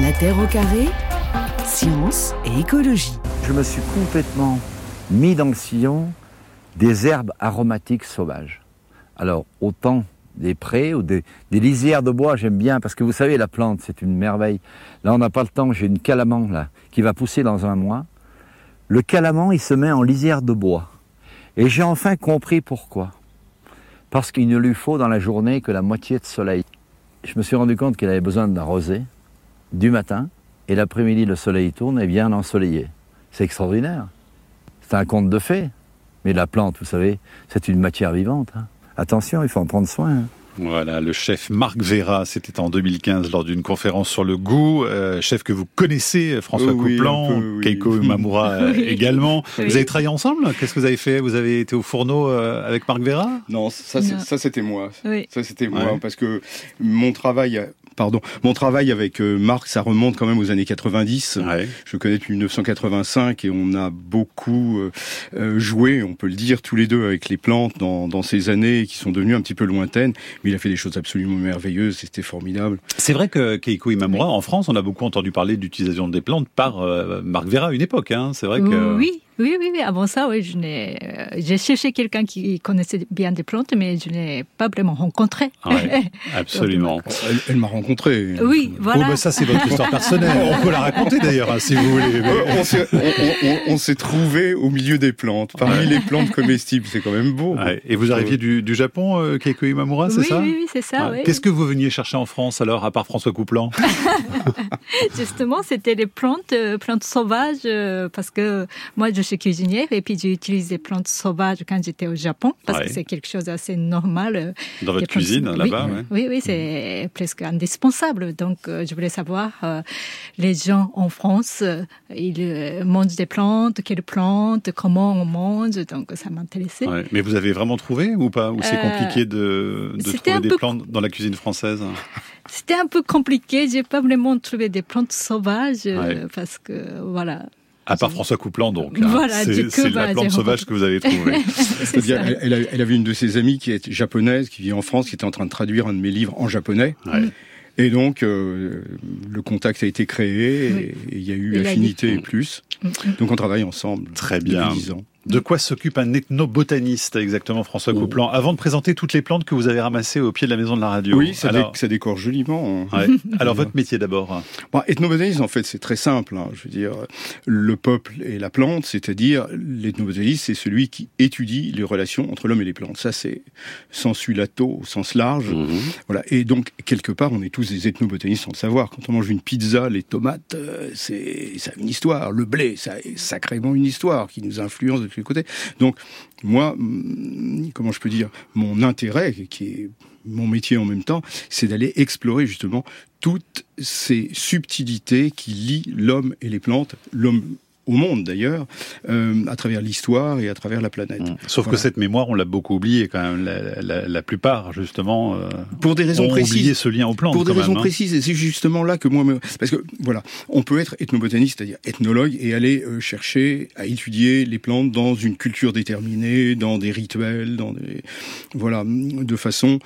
La Terre au carré, science et écologie. Je me suis complètement mis dans le sillon des herbes aromatiques sauvages. Alors, autant des prés ou des, lisières de bois, j'aime bien, parce que vous savez, la plante, c'est une merveille. Là, on n'a pas le temps, j'ai une calamande là, qui va pousser dans un mois. Le calamand, il se met en lisière de bois. Et j'ai enfin compris pourquoi. Parce qu'il ne lui faut dans la journée que la moitié de soleil. Je me suis rendu compte qu'il avait besoin d'arroser du matin, et l'après-midi, le soleil tourne et vient ensoleiller. C'est extraordinaire. C'est un conte de fées. Mais la plante, vous savez, c'est une matière vivante. Hein. Attention, il faut en prendre soin. Hein. Voilà, le chef Marc Vera, c'était en 2015 lors d'une conférence sur le goût, euh, chef que vous connaissez, François Couplan, Keiko Mamura euh, également. Vous avez travaillé ensemble Qu'est-ce que vous avez fait? Vous avez été au fourneau euh, avec Marc Vera Non, ça, ça c'était moi. Ça c'était moi parce que mon travail pardon. Mon travail avec euh, Marc, ça remonte quand même aux années 90. Je connais depuis 1985 et on a beaucoup euh, euh, joué, on peut le dire, tous les deux avec les plantes dans, dans ces années qui sont devenues un petit peu lointaines. Mais il a fait des choses absolument merveilleuses, c'était formidable. C'est vrai que Keiko Imamura, en France, on a beaucoup entendu parler d'utilisation des plantes par Marc Vera à une époque. Hein. C'est vrai que... Oui, oui, oui, oui. Avant ça, oui, je n'ai, euh, j'ai cherché quelqu'un qui connaissait bien des plantes, mais je n'ai pas vraiment rencontré. Ah absolument. elle, m'a rencontré. Oui, voilà. Oh, bah ça, c'est votre histoire personnelle. on peut la raconter d'ailleurs, hein, si vous voulez. On, s'est, trouvé au milieu des plantes, parmi les plantes comestibles. C'est quand même beau. Et vous arriviez du, Japon, euh, Keiko Imamura, c'est ça Oui, oui, c'est ça. Qu'est-ce que vous veniez chercher en France alors, à part François Couplan Justement, c'était les plantes, euh, plantes sauvages, parce que moi, je suis cuisinière et puis j'ai utilisé des plantes sauvages quand j'étais au Japon parce que c'est quelque chose d'assez normal. Euh, Dans votre cuisine, là-bas Oui, oui, c'est presque indispensable. Donc, euh, je voulais savoir, euh, les gens en France, ils mangent des plantes, quelles plantes, comment on mange. Donc, ça m'intéressait. Mais vous avez vraiment trouvé ou pas? Ou c'est compliqué de, de trouver des plantes dans la cuisine française? C'était un peu compliqué. J'ai pas vraiment trouvé des plantes sauvages parce que voilà. À part François Coupland, donc. Hein. c'est la plante sauvage que vous avez trouvée. Elle, elle, avait une de ses amies qui est japonaise, qui vit en France, qui était en train de traduire un de mes livres en japonais. Et donc, euh, le contact a été créé, et il y a eu affinité et plus. Mm. Donc, on travaille ensemble. Très bien. De quoi s'occupe un ethnobotaniste exactement, François oh. Couplan Avant de présenter toutes les plantes que vous avez ramassées au pied de la maison de la radio. Oui, ça, décore joliment. Hein. Alors votre métier d'abord bon, Ethnobotaniste, en fait, c'est très simple. Hein. Je veux dire, le peuple et la plante, c'est-à-dire l'ethnobotaniste, c'est celui qui étudie les relations entre l'homme et les plantes. Ça, c'est sensu lato au sens large. Mhm. Voilà. Et donc, quelque part, on est tous des ethnobotanistes sans le savoir. Quand on mange une pizza, les tomates, euh, c'est ça a une histoire. Le blé, ça a sacrément une histoire qui nous influence Donc, moi, mm, comment je peux dire, mon intérêt, qui est mon métier en même temps, c'est d'aller explorer justement toutes ces subtilités qui lient l'homme et les plantes, l'homme au monde d'ailleurs, euh, à travers l'histoire et à travers la planète. Mmh. Sauf que cette mémoire, on l'a beaucoup oubliée quand même. La, plupart, justement, euh, pour des raisons précises, oublié ce lien au plan. Pour des raisons hein. précises, et c'est justement là que moi, parce que voilà, on peut être ethnobotaniste, c'est-à-dire ethnologue, et aller euh, chercher à étudier les plantes dans une culture déterminée, dans des rituels, dans des voilà, de façon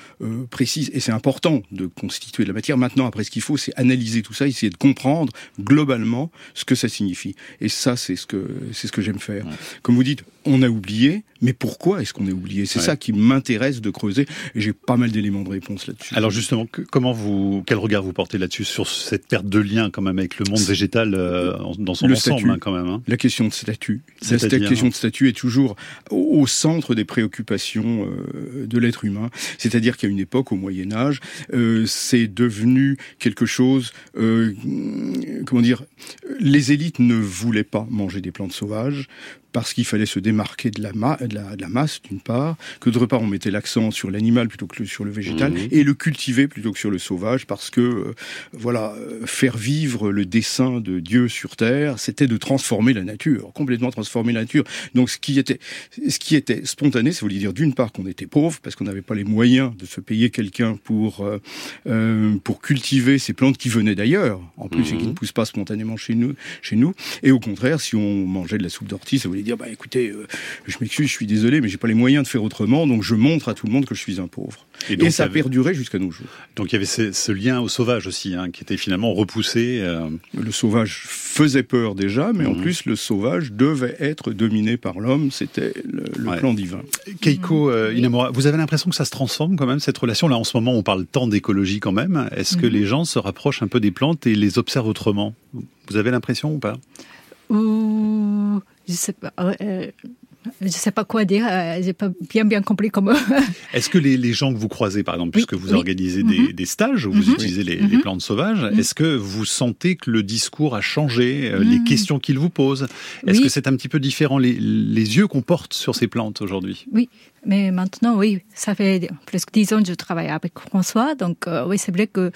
précise. Et c'est important de constituer de la matière. Maintenant, après, ce qu'il faut, c'est analyser tout ça, essayer de comprendre globalement ce que ça signifie. Et ça, c'est ce que c'est ce que j'aime faire. Comme vous dites, on a oublié, mais pourquoi est-ce qu'on a oublié? C'est ça qui m'intéresse de creuser, et j'ai pas mal d'éléments de réponse là-dessus. Alors justement, comment vous, quel regard vous portez là-dessus sur cette perte de lien quand même avec le monde végétal euh, dans son ensemble hein, quand même hein? La question de statut, la question de statut est toujours au, centre des préoccupations euh, de l'être humain. C'est-à-dire qu'à une époque, au Moyen Âge, euh, c'est devenu quelque chose, comment dire, les élites ne voulaient pas manger des plantes sauvages parce qu'il fallait se démarquer de la, de la, masse, d'une part, que d'autre part, on mettait l'accent sur l'animal plutôt que sur le végétal, mmh. et le cultiver plutôt que sur le sauvage, parce que, euh, voilà, euh, faire vivre le dessein de Dieu sur Terre, c'était de transformer la nature, complètement transformer la nature. Donc, ce qui était, ce qui était spontané, ça voulait dire, d'une part, qu'on était pauvre, parce qu'on n'avait pas les moyens de se payer quelqu'un pour, euh, pour cultiver ces plantes qui venaient d'ailleurs, en plus, et qui mmh. ne poussent pas spontanément chez nous, chez nous. Et au contraire, si on mangeait de la soupe d'ortie, ça voulait dire, bah écoutez, je m'excuse, je suis désolé, mais j'ai pas les moyens de faire autrement, donc je montre à tout le monde que je suis un pauvre. Et, ça a perduré jusqu'à nos jours. Donc il y avait ce, lien au sauvage aussi, hein, qui était finalement repoussé. Le sauvage faisait peur déjà, mais en mhm. plus le sauvage devait être dominé par l'homme, c'était le, plan divin. Keiko mhm. Inamura, vous avez l'impression que ça se transforme quand même cette relation? Là en ce moment On parle tant d'écologie quand même. Est-ce que mhm. les gens se rapprochent un peu des plantes et les observent autrement? Vous avez l'impression ou pas? Ou je sais pas. Euh, je ne sais pas quoi dire, euh, j'ai pas bien bien compris comment. est-ce que les, gens que vous croisez, par exemple, puisque vous organisez mhm. des, stages où vous mhm. utilisez les, mhm. plantes sauvages, est-ce que vous sentez que le discours a changé, euh, les questions qu'ils vous posent Est-ce que c'est un petit peu différent les, yeux qu'on porte sur ces plantes aujourd'hui? Oui, mais maintenant, oui, ça fait presque dix ans que je travaille avec François, donc euh, oui, c'est vrai que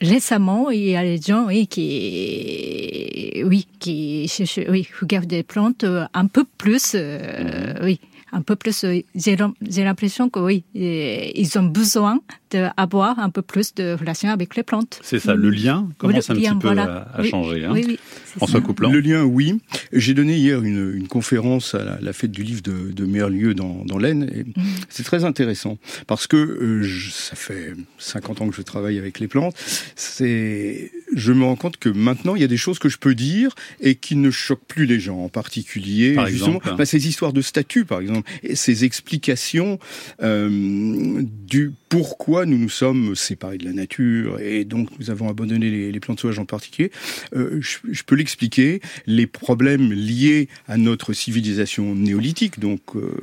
récemment, il y a des gens oui, qui, oui, qui cherchent, oui, regardent des plantes euh, un peu plus, euh, mhm. oui, un peu plus. Euh, j'ai l'impression que oui, ils ont besoin d'avoir un peu plus de relation avec les plantes. C'est ça, le lien commence un petit peu à, changer. Hein. Oui, oui, François Couplan. Le lien, oui. J'ai donné hier une, une, conférence à la, fête du livre de, de Merlieu dans, dans l'Aisne. Et mm. C'est très intéressant parce que euh, ça fait 50 ans que je travaille avec les plantes. C'est, je me rends compte que maintenant il y a des choses que je peux dire et qui ne choquent plus les gens, en particulier par exemple, bah, ces histoires de statut, par exemple, et ces explications euh, du pourquoi nous nous sommes séparés de la nature et donc nous avons abandonné les, plantes sauvages en particulier. Euh, je, peux l'expliquer. Les problèmes liés à notre civilisation néolithique, donc euh,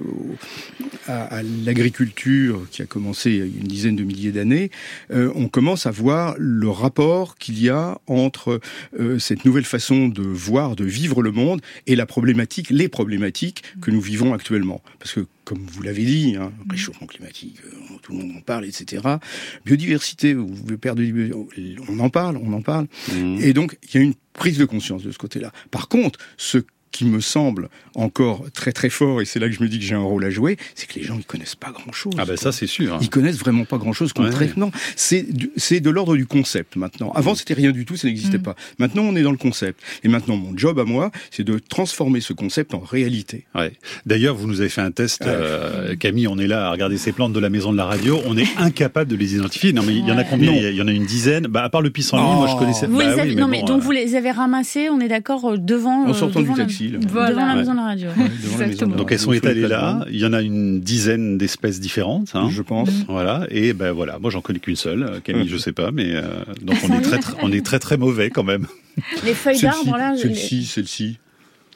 à, l'agriculture qui a commencé il y a une dizaine de milliers d'années, euh, on commence à voir le rapport qu'il y a entre cette nouvelle façon de voir, de vivre le monde et la problématique, les problématiques que nous vivons actuellement. Parce que comme vous l'avez dit, hein, réchauffement climatique, euh, tout le monde en parle, etc. Biodiversité, vous perdre, on en parle, on en parle. Mmh. Et donc, il y a une prise de conscience de ce côté-là. Par contre, ce qui me semble encore très très fort, et c'est là que je me dis que j'ai un rôle à jouer, c'est que les gens ils connaissent pas grand chose. Ah ben ça c'est sûr. Hein. Ils connaissent vraiment pas grand chose. Concrètement, c'est c'est de l'ordre du concept maintenant. Avant mm. c'était rien du tout, ça n'existait mm. pas. Maintenant on est dans le concept. Et maintenant mon job à moi, c'est de transformer ce concept en réalité. Ouais. D'ailleurs vous nous avez fait un test, euh, Camille. On est là à regarder ces plantes de la maison de la radio. On est incapable de les identifier. Non mais il y en a combien? Il y en a une dizaine. Bah à part le pissenlit, moi je connaissais. Vous bah, non mais donc euh, vous les avez ramassés. On est d'accord euh, devant. En sortant du taxi. Devant la maison de la radio. Donc elles sont étalées là. Il y en a une dizaine d'espèces différentes. Hein. Je pense. Voilà. Et ben voilà. Moi j'en connais qu'une seule. Camille, je sais pas, mais euh, donc on est très, très, on est très très mauvais quand même. Les feuilles d'arbre là. Celle-ci, celle-ci.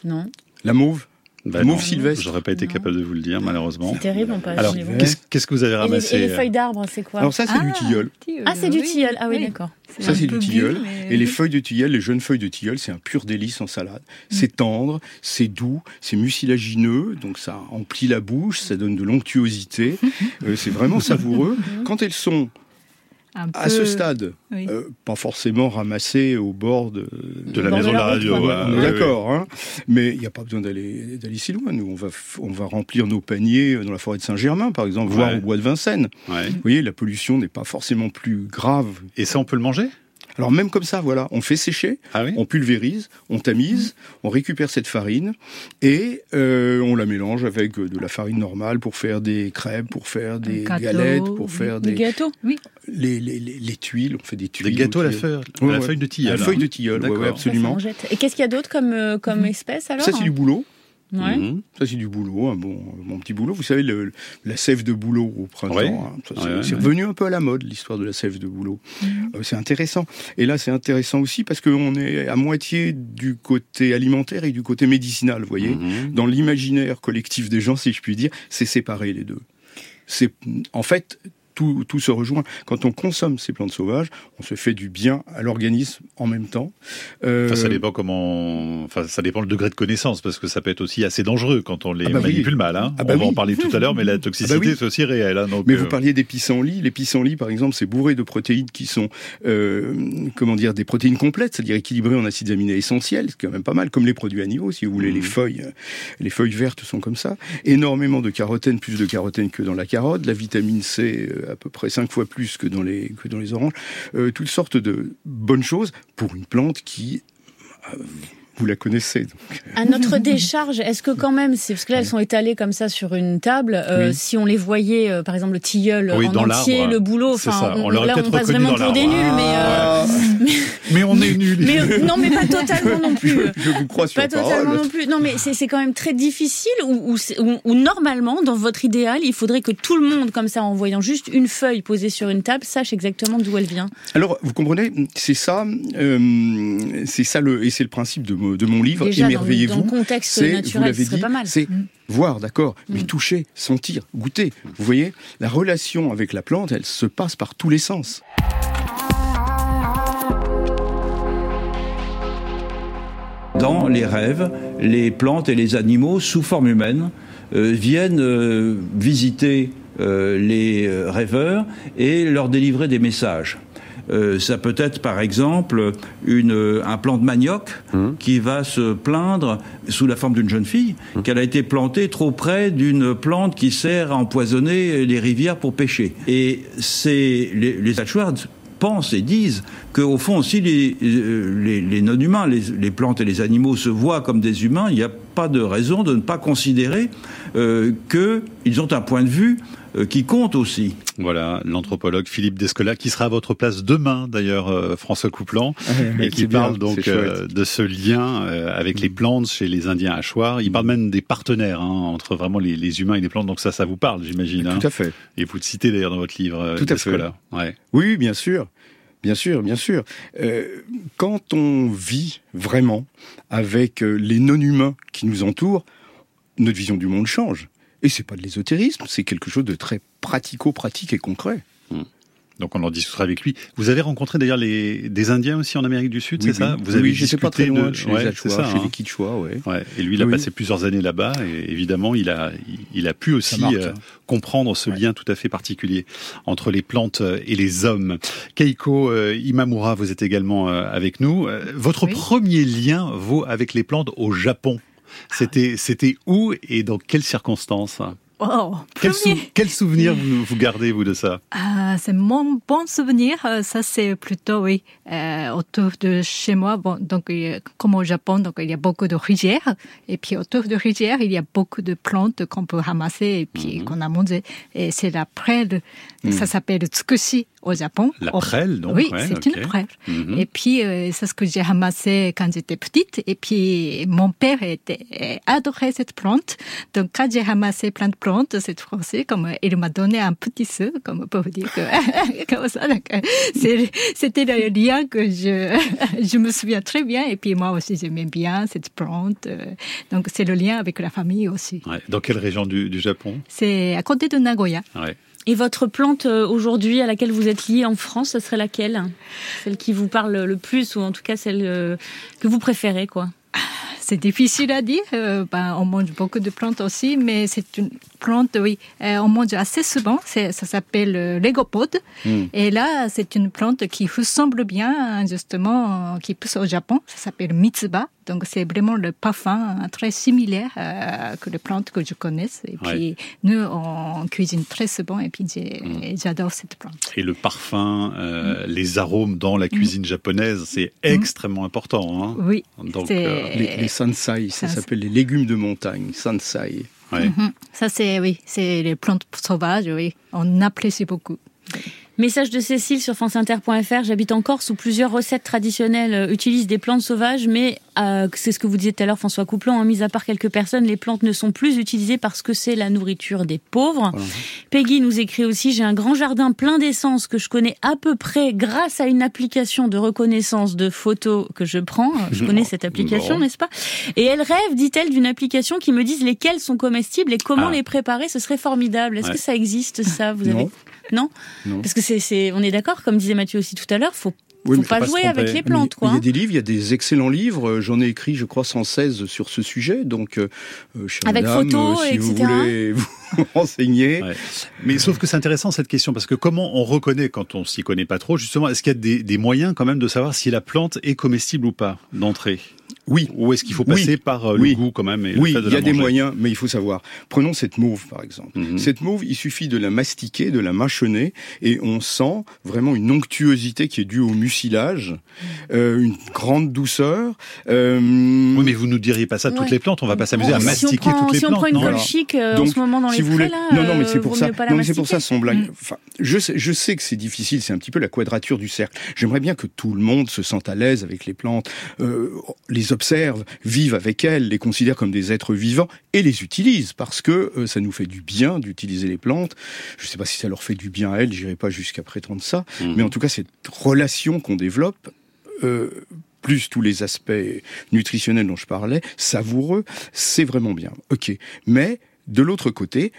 Non. La mauve. Bah Mauve sylvestre. J'aurais pas été capable de vous le dire, malheureusement. C'est terrible, on Alors, qu'est-ce que vous avez ramassé et les, feuilles d'arbre, c'est quoi Alors ça, c'est du ah, tilleul. Ah, c'est du tilleul. Ah oui, d'accord. Ça, c'est du tilleul. Et les feuilles de tilleul, les jeunes feuilles de tilleul, c'est un pur délice en salade. Mm. C'est tendre, c'est doux, c'est mucilagineux, donc ça emplit la bouche, ça donne de l'onctuosité. Euh, c'est vraiment savoureux. Quand elles sont à ce stade, euh, pas forcément ramassé au bord de, la maison de la radio. on est d'accord, hein. mais il n'y a pas besoin d'aller d'aller si loin. Nous, on va on va remplir nos paniers dans la forêt de Saint-Germain, par exemple, voire au bois de Vincennes. Vous voyez, la pollution n'est pas forcément plus grave. Et ça, on peut le manger? Alors même comme ça, voilà, on fait sécher, ah on pulvérise, on tamise, on récupère cette farine et euh, on la mélange avec de la farine normale pour faire des crêpes, pour faire des galettes, pour faire des, gâteaux. Oui. Les, les, les, tuiles, on fait des tuiles. Des gâteaux à la, feuille, la feuille de tilleul. La feuille de tilleul, oui, absolument. et qu'est-ce qu'il y a d'autre comme, euh, comme espèce alors Ça c'est du boulot. Ouais. Mhm. Ça, c'est du boulot, un bon, mon petit boulot. Vous savez, le, la sève de boulot au printemps, hein, c'est revenu un peu à la mode, l'histoire de la sève de boulot. Mhm. Euh, c'est intéressant. Et là, c'est intéressant aussi parce qu'on est à moitié du côté alimentaire et du côté médicinal, vous voyez. Mhm. Dans l'imaginaire collectif des gens, si je puis dire, c'est séparé les deux. C'est, en fait, tout, se rejoint. Quand on consomme ces plantes sauvages, on se fait du bien à l'organisme en même temps. Euh... ça dépend comment, enfin, ça dépend le degré de connaissance, parce que ça peut être aussi assez dangereux quand on les ah bah manipule mal. Hein. Ah bah on va en parler tout à l'heure, mais la ah toxicité bah c'est aussi réel. Hein, mais vous euh, parliez des pissenlits. Les pissenlits, par exemple, c'est bourré de protéines qui sont, euh, comment dire, des protéines complètes, c'est-à-dire équilibrées en acides aminés essentiels, c'est quand même pas mal, comme les produits animaux, si vous voulez. Les mmh. feuilles, euh, les feuilles vertes sont comme ça. Énormément de carotène, plus de carotène que dans la carotte. La vitamine C, à peu près cinq fois plus que dans les, que dans les oranges, euh, toutes sortes de bonnes choses pour une plante qui euh, vous la connaissez. À notre décharge, est-ce que quand même, c'est parce que là elles sont étalées comme ça sur une table, euh, si on les voyait, euh, par exemple le tilleul en entier, le boulot, enfin, on, là on passe vraiment pour des nuls, mais, euh, mais, on est nuls. Mais, non, mais pas totalement non plus. Je, vous crois sur Pas totalement non plus. Non, mais c'est quand même très difficile. Ou normalement, dans votre idéal, il faudrait que tout le monde, comme ça, en voyant juste une feuille posée sur une table, sache exactement d'où elle vient. Alors, vous comprenez, c'est ça, c'est ça le, et c'est le principe de de mon livre, Émerveillez-vous. Dans le contexte naturel, ce serait pas mal. C'est mm. voir, d'accord, mais mm. toucher, sentir, goûter. Vous voyez, la relation avec la plante, elle se passe par tous les sens. Dans les rêves, les plantes et les animaux, sous forme humaine, euh, viennent euh, visiter euh, les rêveurs et leur délivrer des messages. Ça peut être par exemple une, un plant de manioc mmh. qui va se plaindre sous la forme d'une jeune fille mmh. qu'elle a été plantée trop près d'une plante qui sert à empoisonner les rivières pour pêcher. Et c'est les, les pensent et disent qu'au fond, si les, euh, les, non-humains, les, plantes et les animaux se voient comme des humains, il n'y a pas de raison de ne pas considérer euh, qu'ils ont un point de vue qui compte aussi. Voilà, l'anthropologue Philippe Descola, qui sera à votre place demain, d'ailleurs, euh, François Couplan, ah et qui parle donc euh, de ce lien avec les plantes chez les Indiens Hachoirs. Il parle même des partenaires hein, entre vraiment les, humains et les plantes, donc ça, ça vous parle, j'imagine. Tout hein. à fait. Et vous le citez d'ailleurs dans votre livre, Tout Descola. Ouais. Oui, bien sûr. Bien sûr, bien sûr. quand on vit vraiment avec les non-humains qui nous entourent, notre vision du monde change. Et c'est pas de l'ésotérisme, c'est quelque chose de très pratico-pratique et concret. Hmm. Donc on en discutera avec lui. Vous avez rencontré d'ailleurs les des Indiens aussi en Amérique du Sud, c'est ça Vous avez oui, pas très loin de... chez les Achua, chez hein. les Quichua, ouais. ouais. Et lui, il a passé plusieurs années là-bas, et évidemment, il a il, a pu aussi euh, hein. comprendre ce lien tout à fait particulier entre les plantes et les hommes. Keiko euh, Imamura, vous êtes également euh, avec nous. Votre premier lien vaut avec les plantes au Japon. C'était, c'était où et dans quelles circonstances Oh, quel, souvenir vous, vous, gardez, vous, de ça ah, C'est mon bon souvenir. Euh, ça, c'est plutôt, oui, euh, autour de chez moi. Bon, donc, comme au Japon, donc, il y a beaucoup de rizières. Et puis, autour de rizières, il y a beaucoup de plantes qu'on peut ramasser et puis mhm. qu'on a mangé. Et c'est la prêle. Mhm. Ça s'appelle tsukushi au Japon. La prêle, donc Oui, c'est une prêle. Mhm. Et puis, euh, c'est ce que j'ai ramassé quand j'étais petite. Et puis, mon père était, adorait cette plante. Donc, quand j'ai ramassé plein de plantes, cette fois-ci, comme il m'a donné un petit sou, comme pour vous dire que, comme ça, c'était le lien que je, je me souviens très bien. Et puis moi aussi, j'aimais bien cette plante. Donc c'est le lien avec la famille aussi. Dans quelle région du, du Japon? C'est à côté de Nagoya. Et votre plante euh, aujourd'hui à laquelle vous êtes lié en France, ce serait laquelle? Celle qui vous parle le plus ou en tout cas celle euh, que vous préférez quoi? C'est difficile à dire. Euh, ben, on mange beaucoup de plantes aussi, mais c'est une plante, oui, euh, on mange assez souvent. Ça s'appelle euh, l'égopode. Hmm. Et là, c'est une plante qui ressemble bien, justement, qui pousse au Japon. Ça s'appelle mitsuba. Donc, c'est vraiment le parfum très similaire que les plantes que je connais. Et puis, nous, on cuisine très souvent et puis hmm. j'adore cette plante. Et le parfum, hmm. les arômes dans la cuisine japonaise, c'est extrêmement important. Hein oui. Donc, les sansai, ça s'appelle les légumes de montagne, sansai. Mhm. Ça, c'est, oui, c'est les plantes sauvages, oui. On apprécie beaucoup. Message de Cécile sur franceinter.fr. J'habite en Corse où plusieurs recettes traditionnelles euh, utilisent des plantes sauvages, mais euh, c'est ce que vous disiez tout à l'heure, François Couplan. Hein, mis à part quelques personnes, les plantes ne sont plus utilisées parce que c'est la nourriture des pauvres. Peggy nous écrit aussi J'ai un grand jardin plein d'essence que je connais à peu près grâce à une application de reconnaissance de photos que je prends. Je connais cette application, n'est-ce pas? Et elle rêve, dit-elle, d'une application qui me dise lesquelles sont comestibles et comment ah. les préparer. Ce serait formidable. Est-ce que ça existe ça? Vous avez non, Parce que c'est, on est d'accord, comme disait Mathieu aussi tout à l'heure, faut faut, pas, jouer avec les plantes, quoi. il y a des livres, il y a des excellents livres. J'en ai écrit, je crois, 116 sur ce sujet. Donc, euh, euh avec photos, euh, si vous voulez vous renseigner. Mais sauf que c'est intéressant cette question parce que comment on reconnaît quand on s'y connaît pas trop, justement, est-ce qu'il y a des, des moyens quand même de savoir si la plante est comestible ou pas d'entrée? Oui. Ou est-ce qu'il faut passer par euh, le goût quand même et Oui, il y a des moyens, mais il faut savoir. Prenons cette mauve par exemple. Mhm. Cette mauve, il suffit de la mastiquer, de la mâchonner, et on sent vraiment une onctuosité qui est due au mucilage, euh, une grande douceur. Euh... Oui, mais vous nous diriez pas ça toutes les plantes. On va pas s'amuser à mastiquer toutes les plantes. Si on prend une colle chic euh, en ce moment dans les frais, là, non, non, mais c'est pour ça. Non, mais c'est pour ça, son blague. Mm. Enfin, je sais, je sais que c'est difficile. C'est un petit peu la quadrature du cercle. J'aimerais bien que tout le monde se sente à l'aise avec les plantes, euh, les observe, vive avec elles, les considère comme des êtres vivants et les utilise parce que euh, ça nous fait du bien d'utiliser les plantes. Je sais pas si ça leur fait du bien à elles. J'irai pas jusqu'à prétendre ça, mm. mais en tout cas, cette relation qu'on développe euh, plus tous les aspects nutritionnels dont je parlais, savoureux, c'est vraiment bien. Ok. Mais de l'autre côté,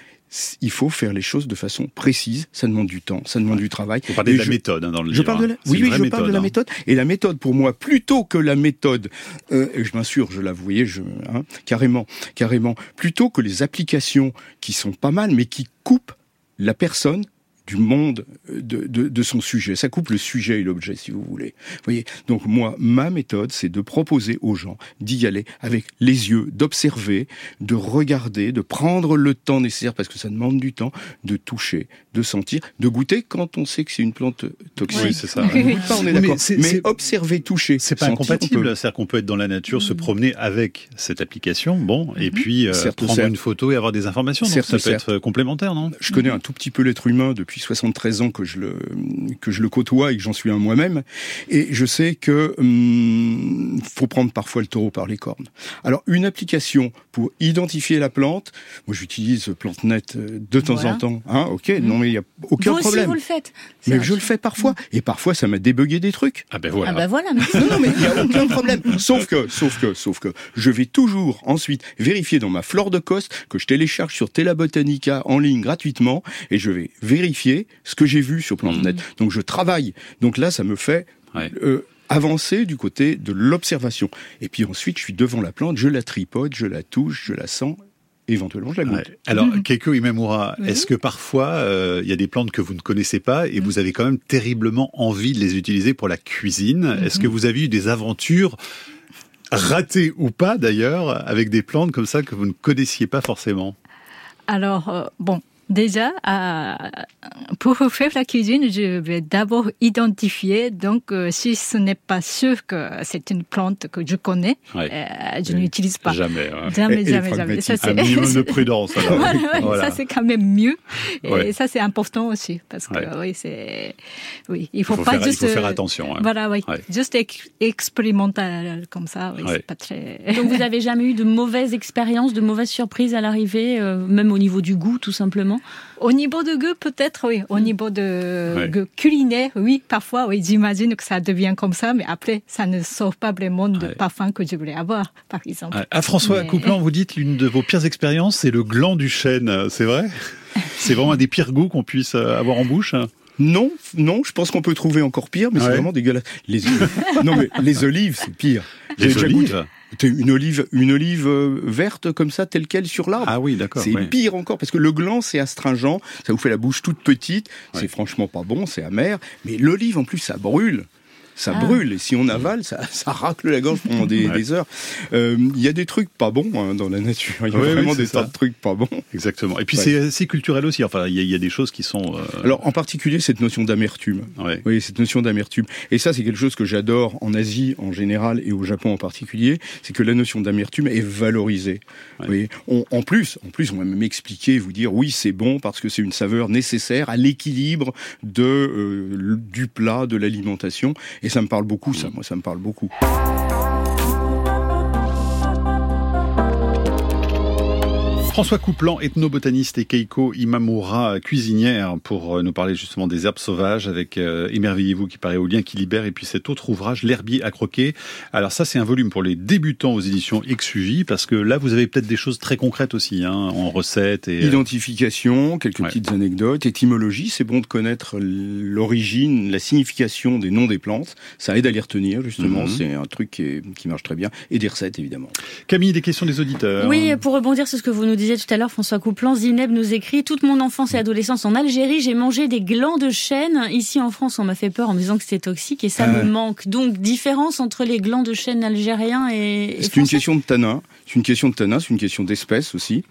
il faut faire les choses de façon précise. Ça demande du temps, ça demande du travail. Vous parlez de la méthode hein, dans le je Parle de la... Oui, oui, je parle de la hein. méthode. Et la méthode, pour moi, plutôt que la méthode, euh, je m'assure, je la voyais, je, hein, carrément, carrément, plutôt que les applications qui sont pas mal, mais qui coupent la personne du monde de, de, de, son sujet. Ça coupe le sujet et l'objet, si vous voulez. Vous voyez? Donc moi, ma méthode, c'est de proposer aux gens d'y aller avec les yeux, d'observer, de regarder, de prendre le temps nécessaire, parce que ça demande du temps, de toucher, de sentir, de goûter quand on sait que c'est une plante toxique. Oui, c'est ça. on est d'accord. Mais, observer, toucher. C'est pas incompatible. C'est-à-dire qu'on peut être dans la nature, se promener avec cette application, bon, et mhm. puis euh, prendre une photo et avoir des informations. Donc ça peut être complémentaire, non? Je connais un tout petit peu l'être humain depuis 73 ans que je le que je le côtoie et que j'en suis un moi-même, et je sais que hum, faut prendre parfois le taureau par les cornes. Alors une application pour identifier la plante, moi j'utilise PlanteNet euh, de temps en temps, hein, ok, mmh. non mais il y a aucun vous problème. Aussi vous le faites. Mais je le fais parfois, mmh. et parfois ça m'a débugué des trucs. Ah ben voilà. Ah ben voilà. non, non mais il y a aucun problème. Sauf que, sauf que, sauf que, je vais toujours ensuite vérifier dans ma flore de coste que je télécharge sur Tela Botanica en ligne gratuitement, et je vais vérifier ce que j'ai vu sur PlanteNet. Mmh. Donc je travaille. Donc là, ça me fait euh, avancer du côté de l'observation. Et puis ensuite, je suis devant la plante, je la tripote, je la touche, je la sens éventuellement je la goûte. Alors, mmh. Keiko Imamura, est-ce que parfois euh, il y a des plantes que vous ne connaissez pas et vous avez quand même terriblement envie de les utiliser pour la cuisine? Est-ce que vous avez eu des aventures ratées ou pas d'ailleurs avec des plantes comme ça que vous ne connaissiez pas forcément? Alors, euh, bon, Déjà, pour faire la cuisine, je vais d'abord identifier. Donc, euh, si ce n'est pas sûr que c'est une plante que je connais, euh, je n'utilise pas. Jamais. Jamais, jamais, jamais. Ça, c'est un minimum de prudence. Ça, c'est quand même mieux. Et ça, c'est important aussi, parce que oui, c'est, oui, il faut, pas juste. Il faut faire attention. Hein. Voilà, oui, juste expérimental comme ça. Oui, c'est pas très. Donc, vous avez jamais eu de mauvaises expériences, de mauvaises surprises à l'arrivée, euh, même au niveau du goût, tout simplement? Au niveau de goût, peut-être, oui. Au niveau de culinaire, oui, parfois, oui, j'imagine que ça devient comme ça, mais après, ça ne sort pas vraiment de parfum que je voulais avoir, par exemple. À ah, François Couplan, vous dites l'une de vos pires expériences, c'est le gland du chêne, c'est vrai? C'est vraiment un des pires goûts qu'on puisse euh, avoir en bouche non, non, je pense qu'on peut trouver encore pire, mais c'est vraiment dégueulasse. Les non, mais les olives, c'est pire. Les olives une olive, une olive euh, verte comme ça, telle quelle sur l'arbre? Ah oui, d'accord. C'est pire encore parce que le gland c'est astringent, ça vous fait la bouche toute petite, c'est franchement pas bon, c'est amer. Mais l'olive en plus ça brûle ça ah. brûle. Et si on avale, ça, ça racle la gorge pendant des, des heures. Euh, il y a des trucs pas bons hein, dans la nature. Il y a vraiment des tas de trucs pas bons. Exactement. Et puis c'est assez culturel aussi. Enfin, il y, y a des choses qui sont. Euh... Alors en particulier cette notion d'amertume. Ouais. Oui, cette notion d'amertume. Et ça, c'est quelque chose que j'adore en Asie en général et au Japon en particulier, c'est que la notion d'amertume est valorisée. Oui. On, en plus, en plus, on va même expliquer, vous dire oui, c'est bon parce que c'est une saveur nécessaire à l'équilibre de euh, du plat, de l'alimentation. Et ça me parle beaucoup, ça. Moi, ça me parle beaucoup. François Couplan, ethnobotaniste et Keiko Imamura, cuisinière, pour euh, nous parler justement des herbes sauvages avec euh, Émerveillez-vous qui paraît au lien qui libère et puis cet autre ouvrage, L'herbier à croquer. Alors ça, c'est un volume pour les débutants aux éditions Exugi parce que là, vous avez peut-être des choses très concrètes aussi, hein, en recettes et... Euh, Identification, quelques petites anecdotes, étymologie, c'est bon de connaître l'origine, la signification des noms des plantes. Ça aide à les retenir, justement. Mhm. C'est un truc qui, qui marche très bien. Et des recettes, évidemment. Camille, des questions des auditeurs. Oui, pour rebondir sur ce que vous nous disait tout à l'heure François Couplan, Zineb nous écrit Toute mon enfance et adolescence en Algérie, j'ai mangé des glands de chêne. Ici en France, on m'a fait peur en me disant que c'était toxique et ça me manque. Donc, différence entre les glands de chêne algériens et. C'est une question de tanin. C'est une question de tanin, c'est une question d'espèce aussi.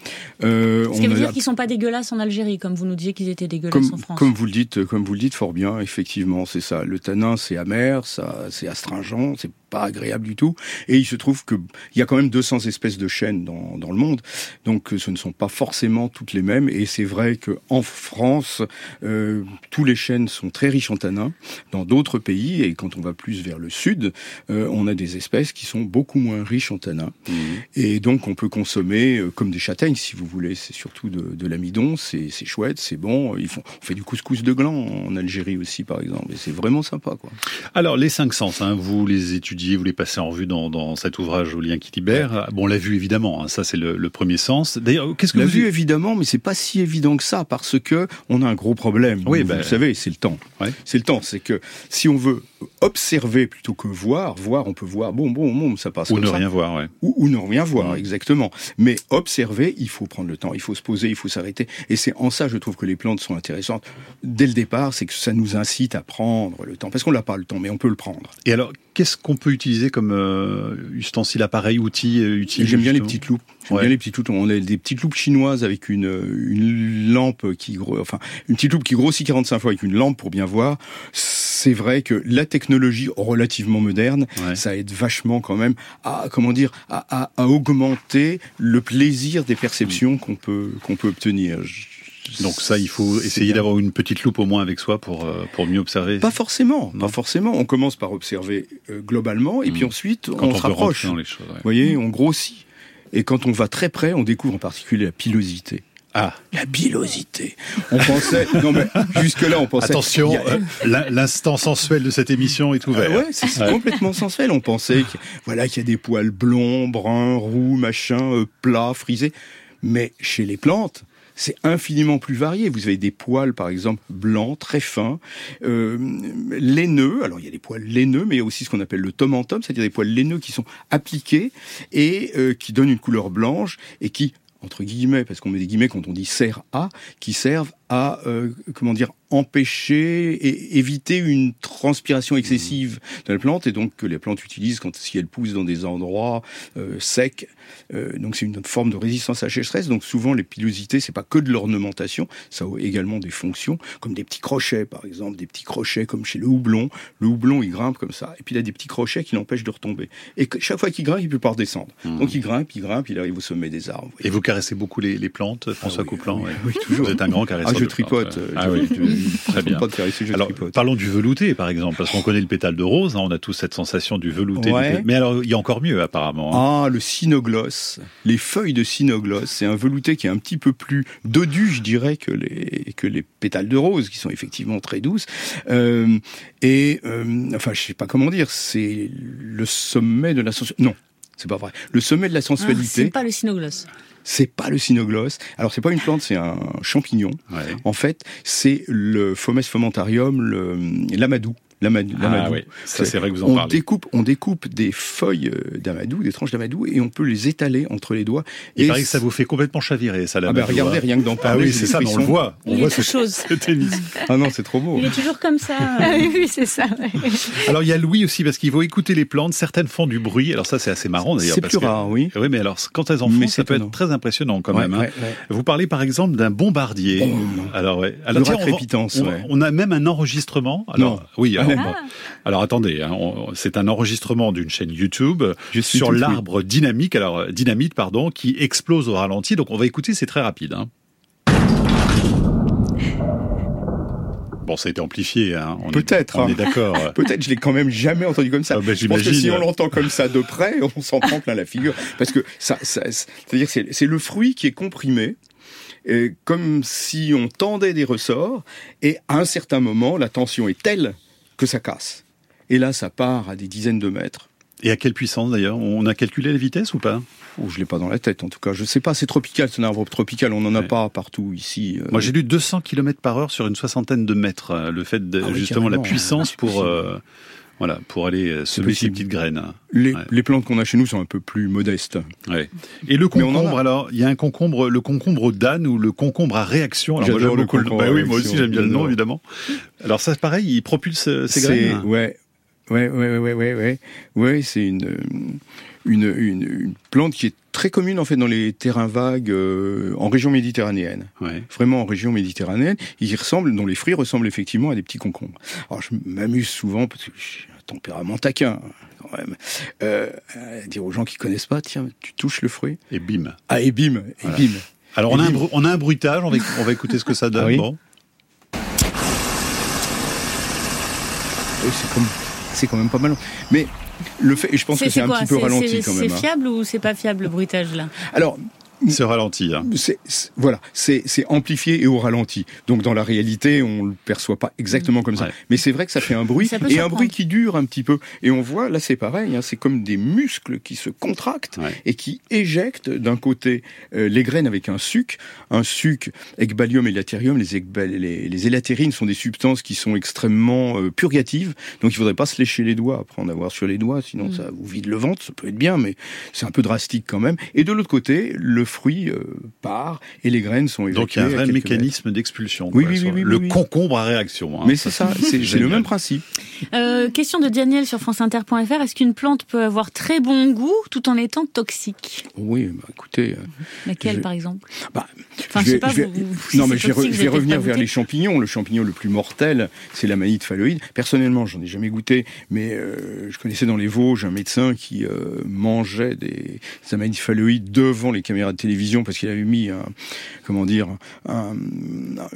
Euh, Ce qui veut dire qu'ils sont pas dégueulasses en Algérie, comme vous nous disiez qu'ils étaient dégueulasses en France. Comme vous le dites, comme vous le dites fort bien, effectivement, c'est ça. Le tanin, c'est amer, ça, c'est astringent, c'est pas agréable du tout. Et il se trouve que il y a quand même 200 espèces de chênes dans, dans le monde, donc ce ne sont pas forcément toutes les mêmes. Et c'est vrai que en France, euh, tous les chênes sont très riches en tanins. Dans d'autres pays, et quand on va plus vers le sud, euh, on a des espèces qui sont beaucoup moins riches en tanins. Mmh. Et donc on peut consommer euh, comme des châtaignes, si vous voulez. C'est surtout de, de l'amidon, c'est chouette, c'est bon. Ils font, on fait du couscous de gland en Algérie aussi, par exemple. Et c'est vraiment sympa, quoi. Alors les cinq sens, hein, vous les étudiez, vous les passez en revue dans, dans cet ouvrage au lien qui libère. Bon, la vue évidemment, hein, ça c'est le, le, premier sens. D'ailleurs, qu'est-ce que la vous vue évidemment, mais c'est pas si évident que ça parce que on a un gros problème. Oui, vous, ben... savez, c'est le temps. Ouais. C'est le temps, c'est que si on veut observer plutôt que voir, voir, on peut voir, bon, bon, bon, ça passe. Ou comme ne ça. rien voir, ouais. Ou, ou ne rien voir, exactement. Mais observer, il faut prendre le temps, il faut se poser, il faut s'arrêter. Et c'est en ça, je trouve que les plantes sont intéressantes. Dès le départ, c'est que ça nous incite à prendre le temps, parce qu'on n'a pas le temps, mais on peut le prendre. Et alors, qu'est-ce qu'on peut utiliser comme euh, ustensile, appareil, outil euh, utile J'aime bien les petites loupes. J'aime ouais. bien les petites loupes. On a des petites loupes chinoises avec une, une lampe qui, enfin, une petite loupe qui grossit 45 fois avec une lampe pour bien voir. C'est vrai que la technologie relativement moderne, ouais. ça aide vachement quand même à, comment dire, à, à, à augmenter le plaisir des perceptions qu'on peut, qu'on peut obtenir. Donc ça, il faut essayer d'avoir une petite loupe au moins avec soi pour euh, pour mieux observer. Pas forcément, non. pas forcément. On commence par observer euh, globalement et mmh. puis ensuite Quand on, on se rapproche. Dans les choses, ouais. Vous voyez, on grossit. Et quand on va très près, on découvre en particulier la pilosité. Ah, la pilosité. On pensait, non mais jusque-là, on pensait. Attention, a... euh, l'instant sensuel de cette émission est ouvert. Ah ouais, c'est ouais. complètement sensuel. On pensait, que, voilà, qu'il y a des poils blonds, bruns, roux, machin, euh, plats, frisés. Mais chez les plantes, c'est infiniment plus varié. Vous avez des poils, par exemple, blancs, très fins, euh, laineux. Alors, il y a des poils laineux, mais il y a aussi ce qu'on appelle le tomentum, c'est-à-dire des poils laineux qui sont appliqués et euh, qui donnent une couleur blanche et qui entre guillemets, parce qu'on met des guillemets quand on dit serre à, qui servent à, euh, comment dire, empêcher et éviter une transpiration excessive de la plante, et donc que les plantes utilisent quand si elles poussent dans des endroits euh, secs. Euh, donc c'est une forme de résistance à la sécheresse. Donc souvent les pilosités, c'est pas que de l'ornementation, ça a également des fonctions, comme des petits crochets par exemple, des petits crochets comme chez le houblon. Le houblon il grimpe comme ça, et puis il a des petits crochets qui l'empêchent de retomber. Et chaque fois qu'il grimpe, il peut pas redescendre. Mmh. Donc il grimpe, il grimpe, il arrive au sommet des arbres. Et vous caressez beaucoup les, les plantes, François ah oui, Couplan. Oui, oui, toujours. Vous êtes un grand caresseur. Ah, je tripote. De ah oui, très bien. Alors, tripote. parlons du velouté, par exemple, parce qu'on connaît le pétale de rose. Hein, on a tous cette sensation du velouté. Ouais. Du... Mais alors, il y a encore mieux, apparemment. Hein. Ah, le cynogloss. Les feuilles de cynogloss, c'est un velouté qui est un petit peu plus dodu, je dirais, que les que les pétales de rose, qui sont effectivement très douces. Euh, et euh, enfin, je sais pas comment dire. C'est le sommet de la non. C'est pas vrai. Le sommet de la sensualité. Ah, c'est pas le cynogloss c'est pas le cynogloss. Alors c'est pas une plante, c'est un champignon. Ouais. En fait, c'est le Fomes fomentarium, le l'amadou. L'amadou. Ah oui, ça c'est vrai que vous en on parlez. Découpe, on découpe des feuilles d'amadou, des tranches d'amadou, et on peut les étaler entre les doigts. Il et paraît que ça vous fait complètement chavirer, ça, l'amadou. Ah ben regardez, rien que d'en parler. Ah oui, c'est ça, on le voit. On Il voit tout chose. ah non, c'est trop beau. Il est toujours comme ça. Ah oui, c'est ça. alors il y a Louis aussi, parce qu'il faut écouter les plantes. Certaines font du bruit. Alors ça, c'est assez marrant d'ailleurs. C'est plus rare, oui. Oui, mais alors quand elles en font, ça peut être très impressionnant quand même. Hein. Vous parlez par exemple d'un bombardier. Alors ouais. Alors tiens, on, on, on, a même un enregistrement. Alors, non. Oui. Alors, ah. alors attendez, hein, c'est un enregistrement d'une chaîne YouTube sur l'arbre dynamique, alors dynamite pardon, qui explose au ralenti. Donc on va écouter, c'est très rapide. Hein. Bon, ça a été amplifié. Hein. Peut-être. On est d'accord. Peut-être. Je l'ai quand même jamais entendu comme ça. Ah bah, je pense que si on l'entend comme ça de près, on s'en prend plein la figure. Parce que ça, ça c'est-à-dire c'est le fruit qui est comprimé. Et comme si on tendait des ressorts, et à un certain moment, la tension est telle que ça casse. Et là, ça part à des dizaines de mètres. Et à quelle puissance d'ailleurs? On a calculé la vitesse ou pas? Oh, Je l'ai pas dans la tête en tout cas. Je sais pas, c'est tropical, c'est un arbre tropical, on n'en a ouais. pas partout ici. Euh... Moi j'ai lu 200 km par heure sur une soixantaine de mètres. euh, Le fait de, ah, oui, justement la puissance ah, pour... Euh, voilà, pour aller euh, semer ces petites graines. Les, ouais. les plantes qu'on a chez nous sont un peu plus modestes. Ouais. Et le concombre, alors, il y a un concombre, le concombre d'âne ou le concombre à réaction? Alors, moi, le concombre. Bah, oui, moi aussi j'aime bien le nom, évidemment. Alors ça, c'est pareil, il propulse ces graines? Ouais. ouais, ouais, ouais, ouais, ouais. Ouais, c'est une, une, une, plante qui est très commune en fait dans les terrains vagues euh, en région méditerranéenne. Ouais. Vraiment en région méditerranéenne, ils ressemblent, dont les fruits ressemblent effectivement à des petits concombres. Alors je m'amuse souvent parce que j'ai un tempérament taquin quand même. Euh, à dire aux gens qui connaissent pas, tiens, tu touches le fruit. Et bim. Ah, et bim, et bim. Alors on a, un, on a un bruitage, on va, on va écouter ce que ça donne. Ah oui. bon. Oui, c'est comme, c'est quand même pas mal. Mais le fait, et je pense que c'est un quoi petit peu ralenti quand même. C'est hein. fiable ou c'est pas fiable le bruitage là? Alors, C'est ralenti. Hein. c'est, c'est- voilà, c'est, c'est amplifié et au ralenti. Donc dans la réalité, on le perçoit pas exactement comme ça. Ouais. Mais c'est vrai que ça fait un bruit Ça peut et un bruit qui dure un petit peu. Et on voit là, c'est pareil. Hein, c'est comme des muscles qui se contractent Ouais. et qui éjectent d'un côté euh, les graines avec un suc, un suc ecbalium et laterium. Les, les, les élatérines sont des substances qui sont extrêmement euh, purgatives. Donc il faudrait pas se lécher les doigts après en avoir sur les doigts, sinon Mm. ça vous vide le ventre. Ça peut être bien, mais c'est un peu drastique quand même. Et de l'autre côté, le fruit euh, part et les graines sont évacuées. Donc il y a un vrai mécanisme d'expulsion. Oui, quoi, oui, oui, oui, le oui, oui. concombre à réaction. hein. Mais c'est ça, c'est c'est le même principe. Euh, Question de Daniel sur franceinter.fr. Est-ce qu'une plante peut avoir très bon goût tout en étant toxique? Oui, bah, écoutez, euh, Laquelle Je- par exemple? Bah, Enfin, je je sais vais- pas, je vais- vous- non, mais je vais, re- je revenir vers les champignons. Le champignon le plus mortel, c'est la manite phalloïde. Personnellement, j'en ai jamais goûté, mais euh, je connaissais dans les Vosges un médecin qui euh, mangeait des, des phalloïdes devant les caméras de télévision parce qu'il avait mis un, comment dire, un,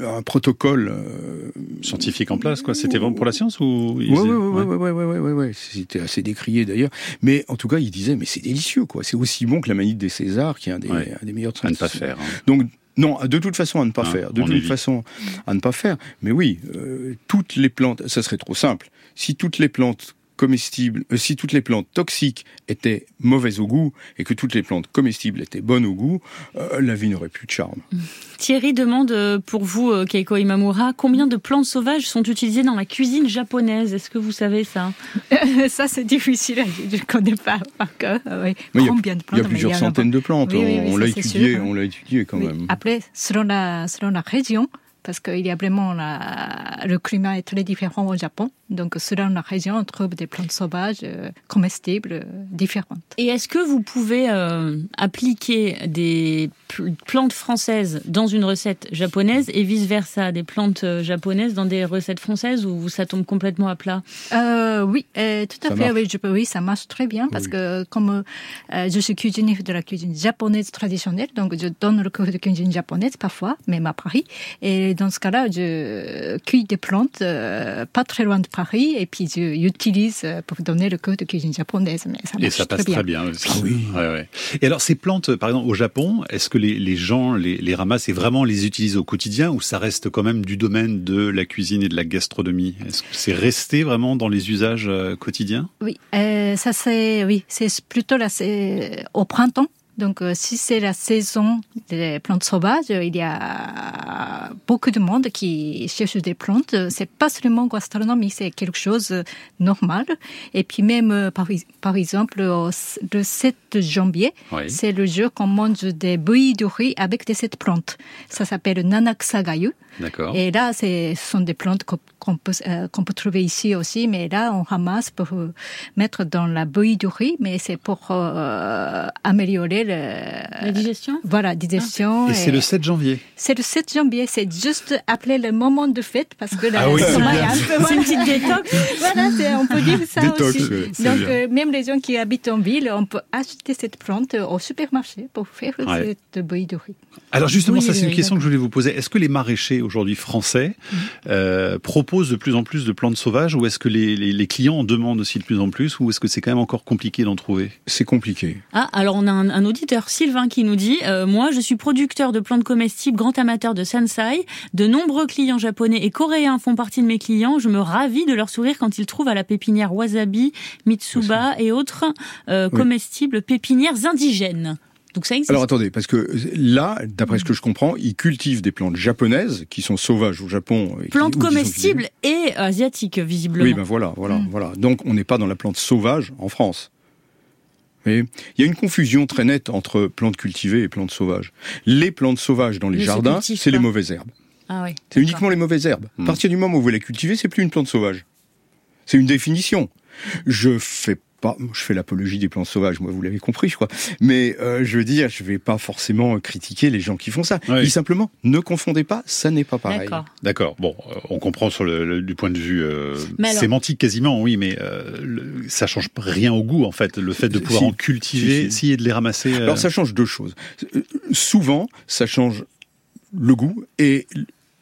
un protocole. euh, Scientifique en place, quoi. C'était pour la science ou Ouais, ouais, ouais, ouais. ouais, ouais. C'était assez décrié d'ailleurs. Mais en tout cas, il disait, mais c'est délicieux, quoi. C'est aussi bon que la manite des Césars, qui est un des, Ouais. un des meilleurs À ne pas faire. hein. Donc, non, de toute façon, à ne pas Hein, faire. De toute évite. façon, à ne pas faire. Mais oui, euh, toutes les plantes, ça serait trop simple. Si toutes les plantes comestibles, euh, si toutes les plantes toxiques étaient mauvaises au goût et que toutes les plantes comestibles étaient bonnes au goût, euh, la vie n'aurait plus de charme. Thierry demande euh, pour vous, Keiko Imamura, combien de plantes sauvages sont utilisées dans la cuisine japonaise? Est-ce que vous savez ça? Ça, c'est difficile. Je ne connais pas par cœur. euh, oui. Mais il y a- Combien de Il plantes y a plusieurs centaines de plantes. Oui, oui, oui, on l'a étudié, sûr, on l'a étudié quand Oui. même. Après, selon la, selon la région, parce qu'il y a vraiment la, le climat est très différent au Japon. Donc, selon la région, on trouve des plantes sauvages euh, comestibles euh, différentes. Et est-ce que vous pouvez euh, appliquer des pl- plantes françaises dans une recette japonaise et vice-versa, des plantes japonaises dans des recettes françaises ou ça tombe complètement à plat? Euh, oui, euh, tout à Ça fait. Oui, je peux- oui, ça marche très bien parce Oui. que comme euh, je suis cuisinière de la cuisine japonaise traditionnelle, donc je donne le cours de cuisine japonaise parfois, même à Paris. Et dans ce cas-là, je cueille des plantes euh, pas très loin de Paris et puis je utilise euh, pour donner le cours de cuisine japonaise. Mais ça Et ça passe très très bien. aussi. Ah oui. Ouais, ouais. Et alors, ces plantes, par exemple, au Japon, est-ce que les, les gens les, les ramassent et vraiment les utilisent au quotidien ou ça reste quand même du domaine de la cuisine et de la gastronomie? Est-ce que c'est resté vraiment dans les usages euh, quotidiens? Oui, euh, ça c'est oui, c'est plutôt là, c'est au printemps. Donc, euh, si c'est la saison des plantes sauvages, euh, il y a beaucoup de monde qui cherche des plantes. Euh, C'est pas seulement gastronomie, c'est quelque chose de normal. Et puis même, par, par exemple, le 7 janvier, Oui. c'est le jour qu'on mange des bouillies de riz avec de cette plante. Ça s'appelle Nanaksagayu. D'accord. Et là, ce sont des plantes qu'on peut, euh, qu'on peut trouver ici aussi, mais là, on ramasse pour mettre dans la bouillie du riz, mais c'est pour euh, améliorer le, La digestion voilà, digestion. Et c'est le 7 janvier. c'est le 7 janvier, c'est juste après le moment de fête, parce que la Ah oui, c'est un peu... C'est une petite détox Voilà, on peut dire ça Détox, aussi. Donc, euh, même les gens qui habitent en ville, on peut acheter cette plante au supermarché pour faire Ouais. cette bouillie de riz. Alors justement, Oui, ça c'est une question que je voulais vous poser. Est-ce que les maraîchers aujourd'hui français euh, proposent de plus en plus de plantes sauvages ou est-ce que les, les- les clients en demandent aussi de plus en plus ou est-ce que c'est quand même encore compliqué d'en trouver? C'est compliqué. Ah, alors on a un, un auditeur, Sylvain, qui nous dit euh, Moi, je suis producteur de plantes comestibles, grand amateur de Sansai. De nombreux clients japonais et coréens font partie de mes clients. Je me ravis de leur sourire quand ils trouvent à la pépinière Wasabi, Mitsuba et autres euh, Oui. comestibles pépinières indigènes. Donc ça existe. Alors attendez, parce que là, d'après ce que je comprends, ils cultivent des plantes japonaises qui sont sauvages au Japon. et plantes qui comestibles et asiatiques, visiblement. Oui, ben voilà, voilà, Mm. voilà. Donc on n'est pas dans la plante sauvage en France. Mais il y a une confusion très nette entre plantes cultivées et plantes sauvages. Les plantes sauvages dans les jardins, c'est les mauvaises herbes. Ah oui. C'est uniquement les mauvaises herbes. À partir du moment où vous la cultivez, c'est plus une plante sauvage. C'est une définition. Je fais je fais l'apologie des plantes sauvages, moi vous l'avez compris, je crois. Mais euh, je veux dire, je vais pas forcément critiquer les gens qui font ça. Oui. simplement, ne confondez pas, ça n'est pas pareil. D'accord. Bon, euh, on comprend sur le, du point de vue euh, sémantique quasiment, oui, mais euh, ça change rien au goût en fait. Le fait de pouvoir en cultiver, si, et de les ramasser. Alors ça change deux choses. Souvent, ça change le goût et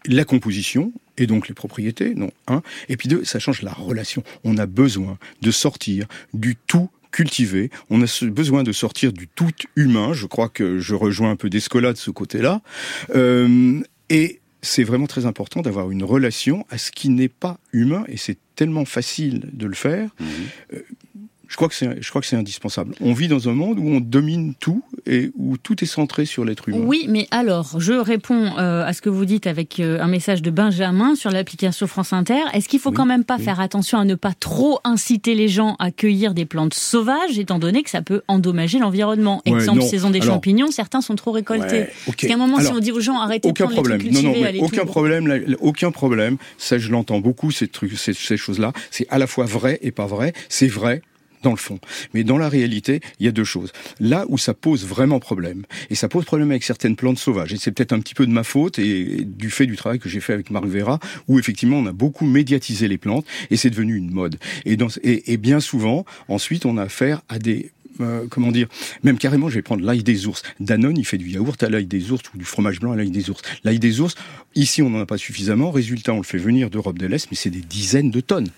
la composition et donc les propriétés, non, un. Et puis deux, ça change la relation. On a besoin de sortir du tout cultivé. On a besoin de sortir du tout humain. Je crois que je rejoins un peu d'Escola de ce côté-là. Euh, et c'est vraiment très important d'avoir une relation à ce qui n'est pas humain. Et c'est tellement facile de le faire. Mmh. Euh, je crois que c'est, je crois que c'est indispensable. On vit dans un monde où on domine tout et où tout est centré sur l'être humain. Oui, mais alors, je réponds euh, à ce que vous dites avec euh, un message de Benjamin sur l'application France Inter. Est-ce qu'il faut quand même pas faire attention à ne pas trop inciter les gens à cueillir des plantes sauvages, étant donné que ça peut endommager l'environnement? Exemple, saison des champignons, certains sont trop récoltés. Parce qu'à un moment, si on dit aux gens arrêtez aucun de problème. les trucs non, non, aucun problème, aucun problème. Ça, je l'entends beaucoup ces trucs, ces, ces choses-là. C'est à la fois vrai et pas vrai. C'est vrai dans le fond. Mais dans la réalité, il y a deux choses. Là où ça pose vraiment problème, et ça pose problème avec certaines plantes sauvages, et c'est peut-être un petit peu de ma faute et du fait du travail que j'ai fait avec Marc Vera, où effectivement on a beaucoup médiatisé les plantes, et c'est devenu une mode. Et, bien souvent, ensuite, on a affaire à des euh, comment dire, même carrément, je vais prendre l'ail des ours. Danone, il fait du yaourt à l'ail des ours ou du fromage blanc à l'ail des ours. L'ail des ours, ici, on n'en a pas suffisamment. Résultat, on le fait venir d'Europe de l'Est, mais c'est des dizaines de tonnes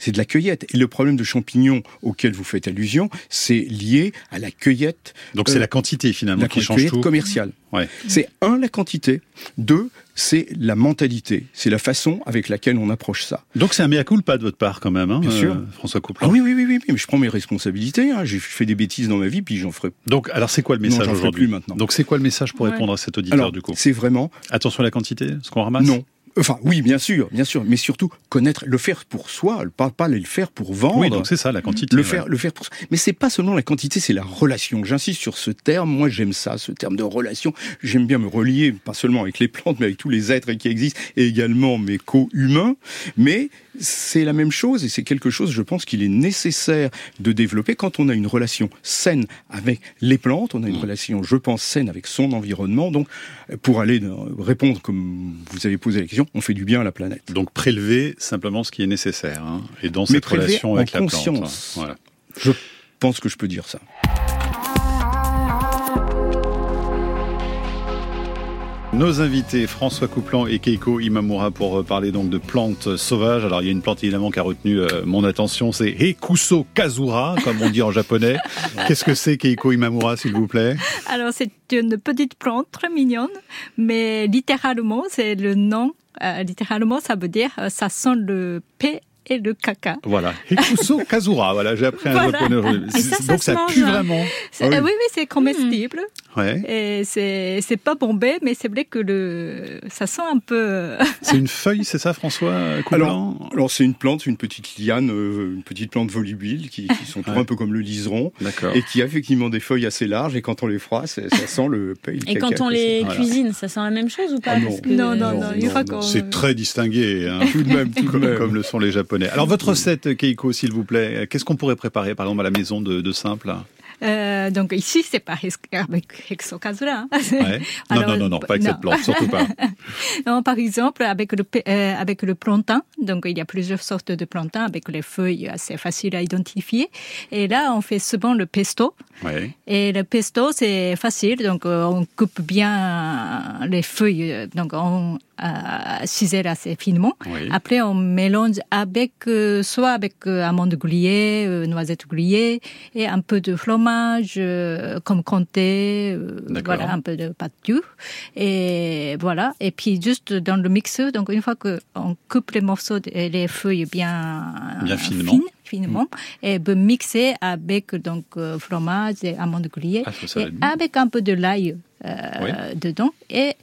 c'est de la cueillette. Et le problème de champignons auquel vous faites allusion, c'est lié à la cueillette. Donc c'est la quantité finalement la qui change tout. commerciale. Ouais. C'est un la quantité, deux c'est la mentalité, c'est la façon avec laquelle on approche ça. Donc c'est un mea culpa de votre part quand même, hein, Bien sûr. Euh, François Couperin. Ah oui, oui, oui, oui, mais je prends mes responsabilités. Hein. J'ai fait des bêtises dans ma vie, puis j'en ferai. Donc alors c'est quoi le message aujourd'hui plus maintenant. Donc c'est quoi le message pour répondre à cet auditeur du coup C'est vraiment attention à la quantité, ce qu'on ramasse. Non, Enfin, oui, bien sûr, bien sûr, mais surtout connaître, le faire pour soi, pas, pas le faire pour vendre. Oui, donc c'est ça, la quantité. Le faire, le faire pour soi. Mais c'est pas seulement la quantité, c'est la relation. J'insiste sur ce terme. Moi, j'aime ça, ce terme de relation. J'aime bien me relier, pas seulement avec les plantes, mais avec tous les êtres qui existent, et également mes co-humains. Mais c'est la même chose, et c'est quelque chose, je pense, qu'il est nécessaire de développer quand on a une relation saine avec les plantes. On a une mmh. relation, je pense, saine avec son environnement. Donc, pour aller répondre comme vous avez posé la question on fait du bien à la planète. Donc prélever simplement ce qui est nécessaire, hein, et dans cette relation avec la plante. Hein, voilà. Je pense que je peux dire ça. Nos invités, François Couplan et Keiko Imamura, pour euh, parler donc de plantes sauvages. Alors, il y a une plante évidemment qui a retenu euh, mon attention, c'est Hekuso Kazura, comme on dit en japonais. Qu'est-ce que c'est Keiko Imamura, s'il vous plaît? Alors, c'est une petite plante très mignonne, mais littéralement, c'est le nom euh, littéralement, ça veut dire ça sent le paix et le caca. Voilà. Hikuso Kazura, voilà, j'ai appris un voilà. japonais. Donc ça, pue vraiment. Ah oui. oui, c'est comestible. Ouais. Et c'est c'est pas bombé, mais c'est vrai que le ça sent un peu. c'est une feuille, c'est ça, François Alors, alors c'est une plante, une petite liane, euh, une petite plante volubile qui, qui sont un peu comme le liseron, et qui a effectivement des feuilles assez larges. Et quand on les froisse, ça sent le paille. Et quand on les cuisine, ça sent la même chose ou pas ah non. non. non, non, non, C'est très distingué, hein. tout de même, tout de même. comme le sont les Japonais. Alors votre recette, Keiko, s'il vous plaît, qu'est-ce qu'on pourrait préparer, par exemple, à la maison de, de Simple? Euh, donc ici, c'est pas avec. Ouais. non, non, non, non, pas avec cette plante, surtout pas. non, par exemple, avec le, euh, avec le plantain, donc il y a plusieurs sortes de plantains avec les feuilles assez faciles à identifier. Et là, on fait souvent le pesto. Ouais. Et le pesto, c'est facile, donc euh, on coupe bien les feuilles, donc on euh, ciseler assez finement. Oui. Après, on mélange avec soit avec amandes grillées, noisettes grillées et un peu de fromage euh, comme comté, euh, voilà, un peu de pâte dure. Et voilà. Et puis juste dans le mixeur, donc une fois qu'on coupe les morceaux et les feuilles bien, bien finement. fines, finement mmh. et ben mixer avec donc fromage et amandes grillées ah, et avec un peu de l'ail euh, oui. dedans et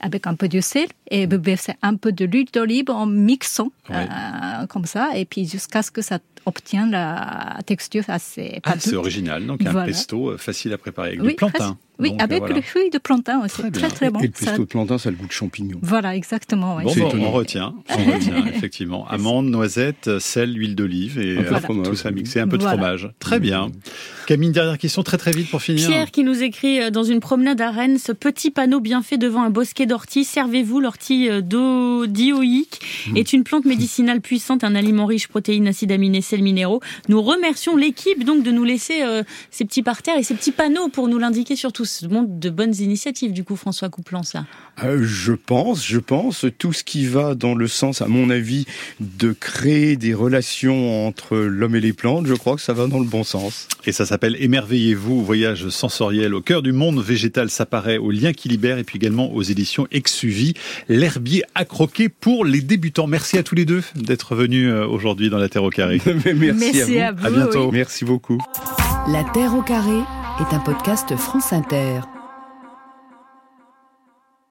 avec un peu de sel et vous versez un peu de l'huile d'olive en mixant comme ça, et puis jusqu'à ce que ça obtienne la texture assez ah, C'est original, donc un pesto facile à préparer avec du plantain. Oui, avec le fruit de plantain aussi. Très, très, bon. Et le pesto de plantain, ça a le goût de champignon. Voilà, exactement. Bon, on retient, on retient, effectivement. Amandes, noisettes, sel, huile d'olive et euh, tout ça mixé, un peu de fromage. Très bien. Camille, dernière question, très très vite pour finir. Pierre qui nous écrit euh, dans une promenade à Rennes, ce petit panneau bien fait devant un bosquet d'orties. Servez-vous, l'ortie euh, dioïque mmh. est une plante médicinale puissante, un aliment riche, protéines, acides aminés, sels minéraux. Nous remercions l'équipe donc de nous laisser ces petits parterres et ces petits panneaux pour nous l'indiquer surtout ce montre de bonnes initiatives, du coup, François Couplan, ça. Euh, je pense, je pense. Tout ce qui va dans le sens, à mon avis, de créer des relations entre l'homme et les plantes, je crois que ça va dans le bon sens. Et ça s'appelle Émerveillez-vous, voyage sensoriel au cœur du monde végétal. Ça paraît au lien qui libère et puis également aux éditions Exuvie. L'herbier à croquer pour les débutants. Merci à tous les deux d'être venus euh, aujourd'hui dans la Terre au carré. Merci, à vous. À, bientôt. Merci beaucoup. La Terre au carré est un podcast France Inter.